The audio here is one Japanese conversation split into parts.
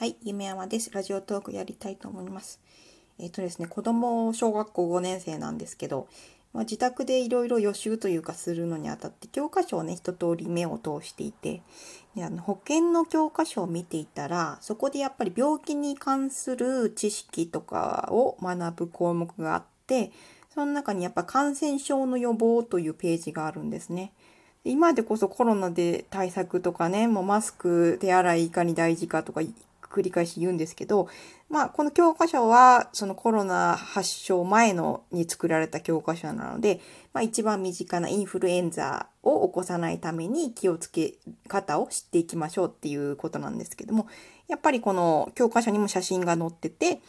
はい、夢山です。ラジオトークやりたいと思います。えっ、とですね、子供小学校5年生なんですけど、まあ、自宅でいろいろ予習というかするのにあたって教科書をね一通り目を通していてであの保険の教科書を見ていたらそこでやっぱり病気に関する知識とかを学ぶ項目があってその中にやっぱ感染症の予防というページがあるんですね。今でこそコロナで対策とかねもうマスク手洗いいかに大事かとか繰り返し言うんですけど、まあ、この教科書は、そのコロナ発症前のに作られた教科書なので、まあ、一番身近なインフルエンザを起こさないために気をつけ方を知っていきましょうっていうことなんですけども、やっぱりこの教科書にも写真が載ってて、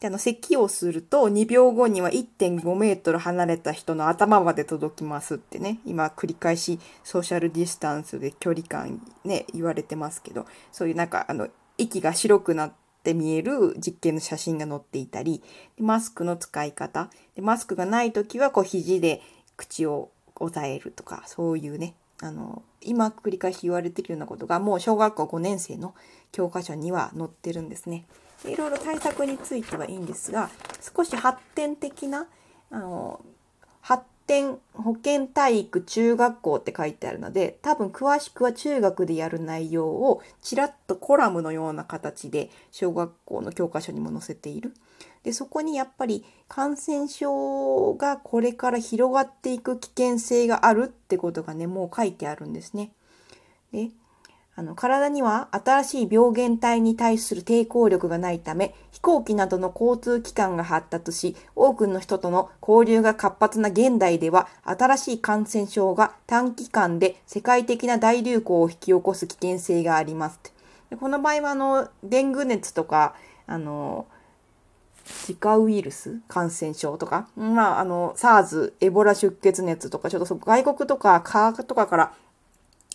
であの咳をすると2秒後には1.5メートル離れた人の頭まで届きますってね今繰り返しソーシャルディスタンスで距離感ね言われてますけどそういうなんかあの息が白くなって見える実験の写真が載っていたりマスクの使い方でマスクがない時はこう肘で口を押さえるとかそういうねあの今繰り返し言われてるようなことがもう小学校5年生の教科書には載ってるんですね。いろいろ対策についてはいいんですが少し発展的なあの発展保健体育中学校って書いてあるので多分詳しくは中学でやる内容をちらっとコラムのような形で小学校の教科書にも載せている。でそこにやっぱり感染症がこれから広がっていく危険性があるってことがねもう書いてあるんですね。であの体には新しい病原体に対する抵抗力がないため飛行機などの交通機関が発達し多くの人との交流が活発な現代では新しい感染症が短期間で世界的な大流行を引き起こす危険性があります。でこの場合はあのデング熱とかあの自家ウイルス感染症とか、まあ、あの SARS エボラ出血熱とかちょっと外国とか科学とかから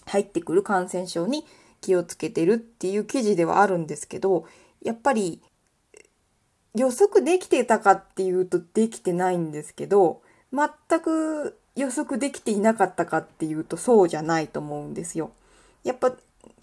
入ってくる感染症に気をつけてるっていう記事ではあるんですけどやっぱり予測できてたかっていうとできてないんですけど全く予測できていなかったかっていうとそうじゃないと思うんですよ。やっぱ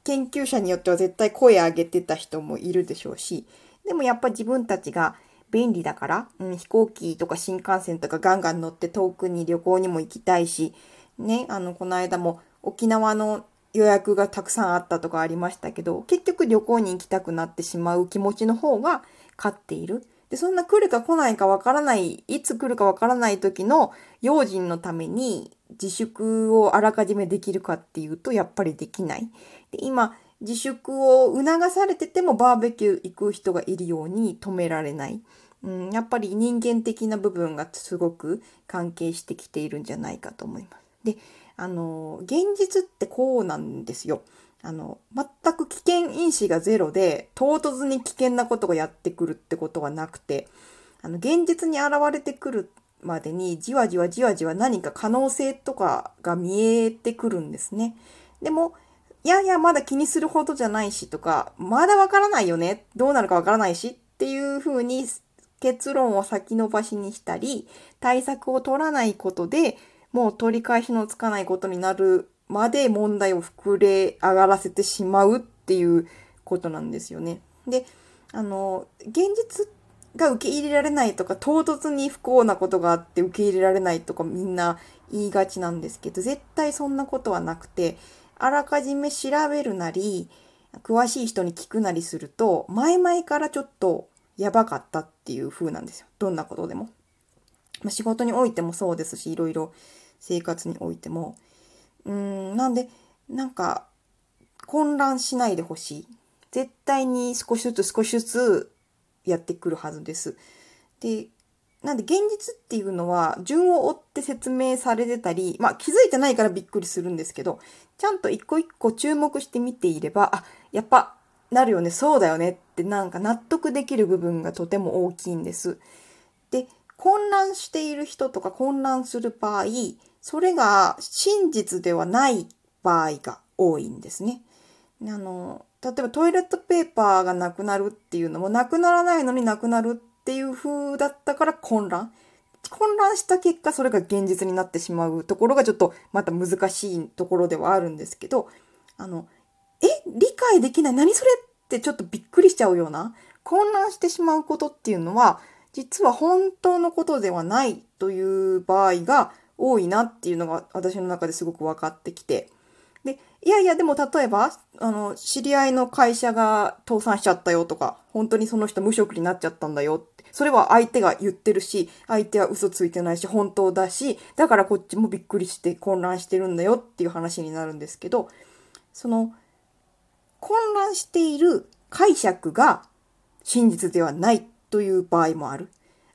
研究者によっては絶対声上げてた人もいるでしょうしでもやっぱ自分たちが便利だから、うん、飛行機とか新幹線とかガンガン乗って遠くに旅行にも行きたいしねあのこの間も沖縄の予約がたくさんあったとかありましたけど結局旅行に行きたくなってしまう気持ちの方が勝っている。でそんな来るか来ないかわからないいつ来るかわからない時の用心のために自粛をあらかじめできるかっていうとやっぱりできない。で今自粛を促されててもバーベキュー行く人がいるように止められない。うん、やっぱり人間的な部分がすごく関係してきているんじゃないかと思います。であの現実ってこうなんですよ。あの全く危険因子がゼロで唐突に危険なことがやってくるってことはなくてあの現実に現れてくるまでにじわじわじわじわ何か可能性とかが見えてくるんですね。でもいやいやまだ気にするほどじゃないしとかまだわからないよねどうなるかわからないしっていうふうに結論を先延ばしにしたり対策を取らないことでもう取り返しのつかないことになるまで問題を膨れ上がらせてしまうっていうことなんですよね。で、あの、現実が受け入れられないとか、唐突に不幸なことがあって受け入れられないとかみんな言いがちなんですけど、絶対そんなことはなくて、あらかじめ調べるなり、詳しい人に聞くなりすると、前々からちょっとやばかったっていう風なんですよ。どんなことでも。まあ、仕事においてもそうですし、いろいろ生活においても。うんなんでなんか混乱しないでほしい。絶対に少しずつ少しずつやってくるはずです。でなんで現実っていうのは順を追って説明されてたり、まあ気づいてないからびっくりするんですけど、ちゃんと一個一個注目して見ていれば、あ、やっぱなるよね、そうだよねってなんか納得できる部分がとても大きいんです。で、混乱している人とか混乱する場合、それが真実ではない場合が多いんですね。あの例えばトイレットペーパーがなくなるっていうのもなくならないのになくなるっていう風だったから混乱。混乱した結果それが現実になってしまうところがちょっとまた難しいところではあるんですけどあのえ理解できない何それっってちょっとびっくりしちゃうような、混乱してしまうことっていうのは、実は本当のことではないという場合が多いなっていうのが私の中ですごく分かってきて。で、いやいや、でも例えば、あの、知り合いの会社が倒産しちゃったよとか、本当にその人無職になっちゃったんだよって、それは相手が言ってるし、相手は嘘ついてないし、本当だし、だからこっちもびっくりして混乱してるんだよっていう話になるんですけど、その、混乱している解釈が真実ではないという場合もある。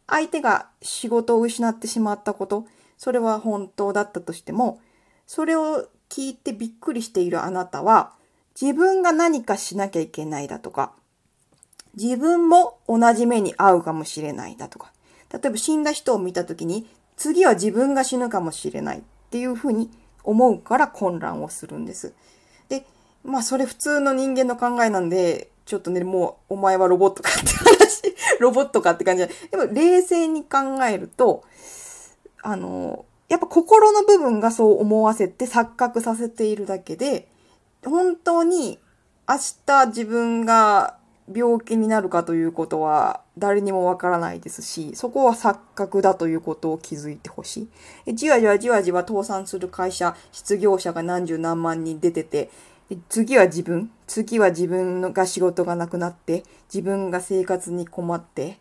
相手が仕事を失ってしまったこと、それは本当だったとしても、それを聞いてびっくりしているあなたは、自分が何かしなきゃいけないだとか、自分も同じ目に遭うかもしれないだとか、例えば死んだ人を見た時に、次は自分が死ぬかもしれないっていうふうに思うから混乱をするんです。で、まあそれ普通の人間の考えなんで、ちょっとね、もうお前はロボットかって話、ロボットかって感じで、でも冷静に考えると、あの、やっぱ心の部分がそう思わせて錯覚させているだけで、本当に明日自分が病気になるかということは誰にもわからないですし、そこは錯覚だということを気づいてほしい。じわじわじわじわ倒産する会社、失業者が何十何万人出てて、次は自分、次は自分が仕事がなくなって、自分が生活に困って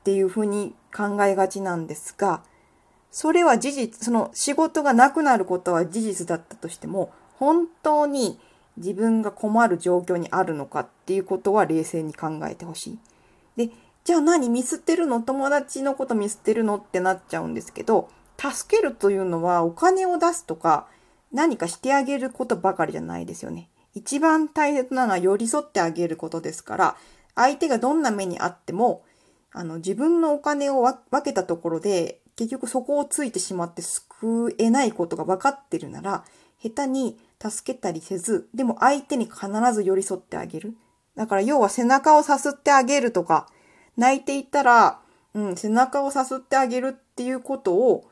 っていうふうに考えがちなんですが、それは事実、その仕事がなくなることは事実だったとしても、本当に自分が困る状況にあるのかっていうことは冷静に考えてほしい。で、じゃあ何ミスってるの？友達のことミスってるの？ってなっちゃうんですけど、助けるというのはお金を出すとか何かしてあげることばかりじゃないですよね。一番大切なのは寄り添ってあげることですから、相手がどんな目にあっても、あの、自分のお金を分けたところで、結局そこをついてしまって救えないことが分かってるなら、下手に助けたりせず、でも相手に必ず寄り添ってあげる。だから要は背中をさすってあげるとか、泣いていたら、うん、背中をさすってあげるっていうことを、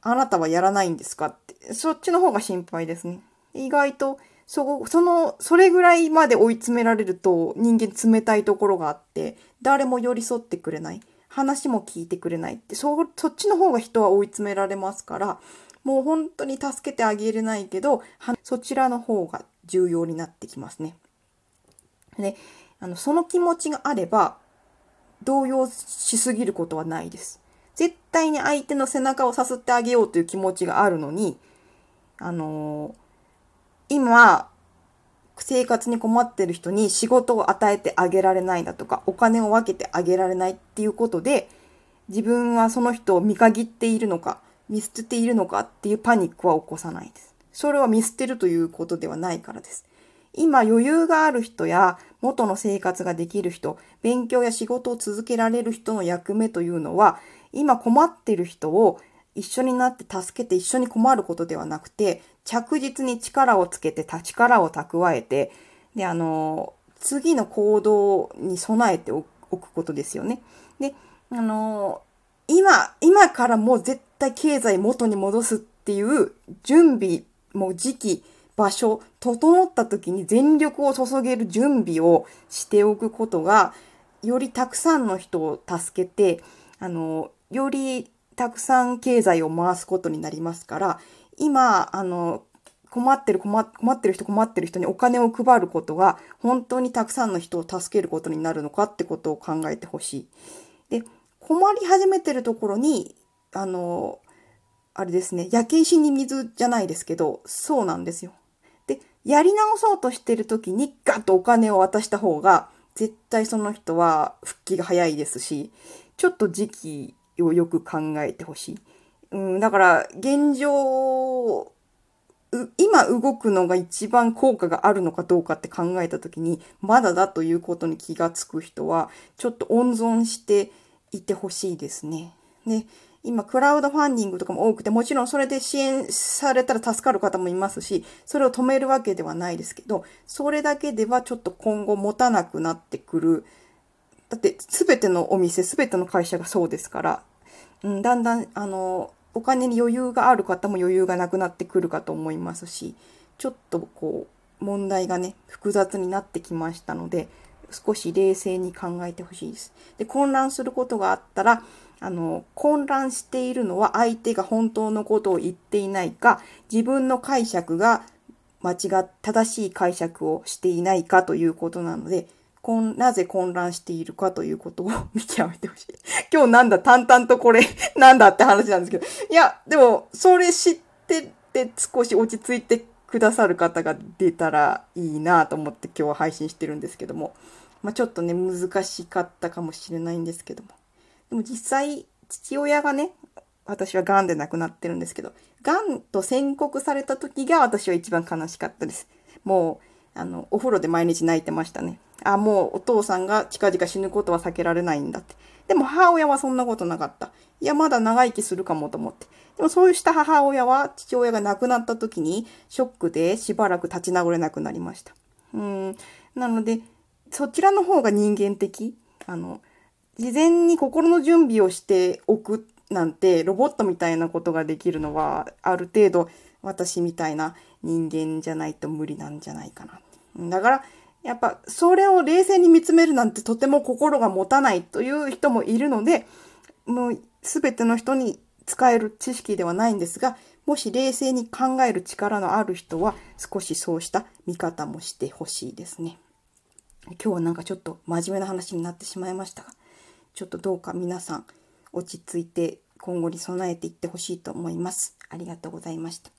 あなたはやらないんですかって。そっちの方が心配ですね。意外と、そ、その、それぐらいまで追い詰められると人間冷たいところがあって、誰も寄り添ってくれない。話も聞いてくれないって、そ、そっちの方が人は追い詰められますから、もう本当に助けてあげれないけど、そちらの方が重要になってきますね。で、あの、その気持ちがあれば、動揺しすぎることはないです。絶対に相手の背中をさすってあげようという気持ちがあるのに、あのー、今、生活に困ってる人に仕事を与えてあげられないだとか、お金を分けてあげられないっていうことで、自分はその人を見限っているのか、見捨てているのかっていうパニックは起こさないです。それは見捨てるということではないからです。今余裕がある人や元の生活ができる人、勉強や仕事を続けられる人の役目というのは、今困ってる人を一緒になって助けて一緒に困ることではなくて、着実に力をつけて、力を蓄えて、で、あの、次の行動に備えておくことですよね。で、あの、今、今からもう絶対経済元に戻すっていう準備、もう時期、場所、整った時に全力を注げる準備をしておくことが、よりたくさんの人を助けて、あの、よりたくさん経済を回すことになりますから、今、あの、困ってる困ってる人困ってる人にお金を配ることが本当にたくさんの人を助けることになるのかってことを考えてほしい。で、困り始めてるところに、あの、あれですね、焼け石に水じゃないですけど、そうなんですよ。で、やり直そうとしてる時にガッとお金を渡した方が、絶対その人は復帰が早いですし、ちょっと時期をよく考えてほしい。うん、だから、現状、今動くのが一番効果があるのかどうかって考えた時に、まだだということに気がつく人は、ちょっと温存していてほしいですね。で、今、クラウドファンディングとかも多くて、もちろんそれで支援されたら助かる方もいますし、それを止めるわけではないですけど、それだけではちょっと今後持たなくなってくるだって全てのお店、全ての会社がそうですから、うん、だんだん、あの、お金に余裕がある方も余裕がなくなってくるかと思いますし、ちょっとこう、問題がね、複雑になってきましたので、少し冷静に考えてほしいです。で、混乱することがあったら、あの、混乱しているのは相手が本当のことを言っていないか、自分の解釈が間違っ、正しい解釈をしていないかということなので、こんなぜ混乱しているかということを見極めてほしい。今日なんだ、淡々とこれ、なんだって話なんですけど。いや、でも、それ知ってて少し落ち着いてくださる方が出たらいいなと思って今日は配信してるんですけども。まあ、ちょっとね、難しかったかもしれないんですけども。でも実際、父親がね、私は癌で亡くなってるんですけど、癌と宣告された時が私は一番悲しかったです。もう、あの、お風呂で毎日泣いてましたね。あ、もうお父さんが近々死ぬことは避けられないんだって。でも母親はそんなことなかった。いや、まだ長生きするかもと思って。でもそうした母親は父親が亡くなった時にショックでしばらく立ち直れなくなりました。うん。なので、そちらの方が人間的。あの、事前に心の準備をしておくなんてロボットみたいなことができるのはある程度私みたいな人間じゃないと無理なんじゃないかな。だからやっぱそれを冷静に見つめるなんてとても心が持たないという人もいるので、もう全ての人に使える知識ではないんですが、もし冷静に考える力のある人は少しそうした見方もしてほしいですね。今日はなんかちょっと真面目な話になってしまいましたが、ちょっとどうか皆さん落ち着いて今後に備えていってほしいと思います。ありがとうございました。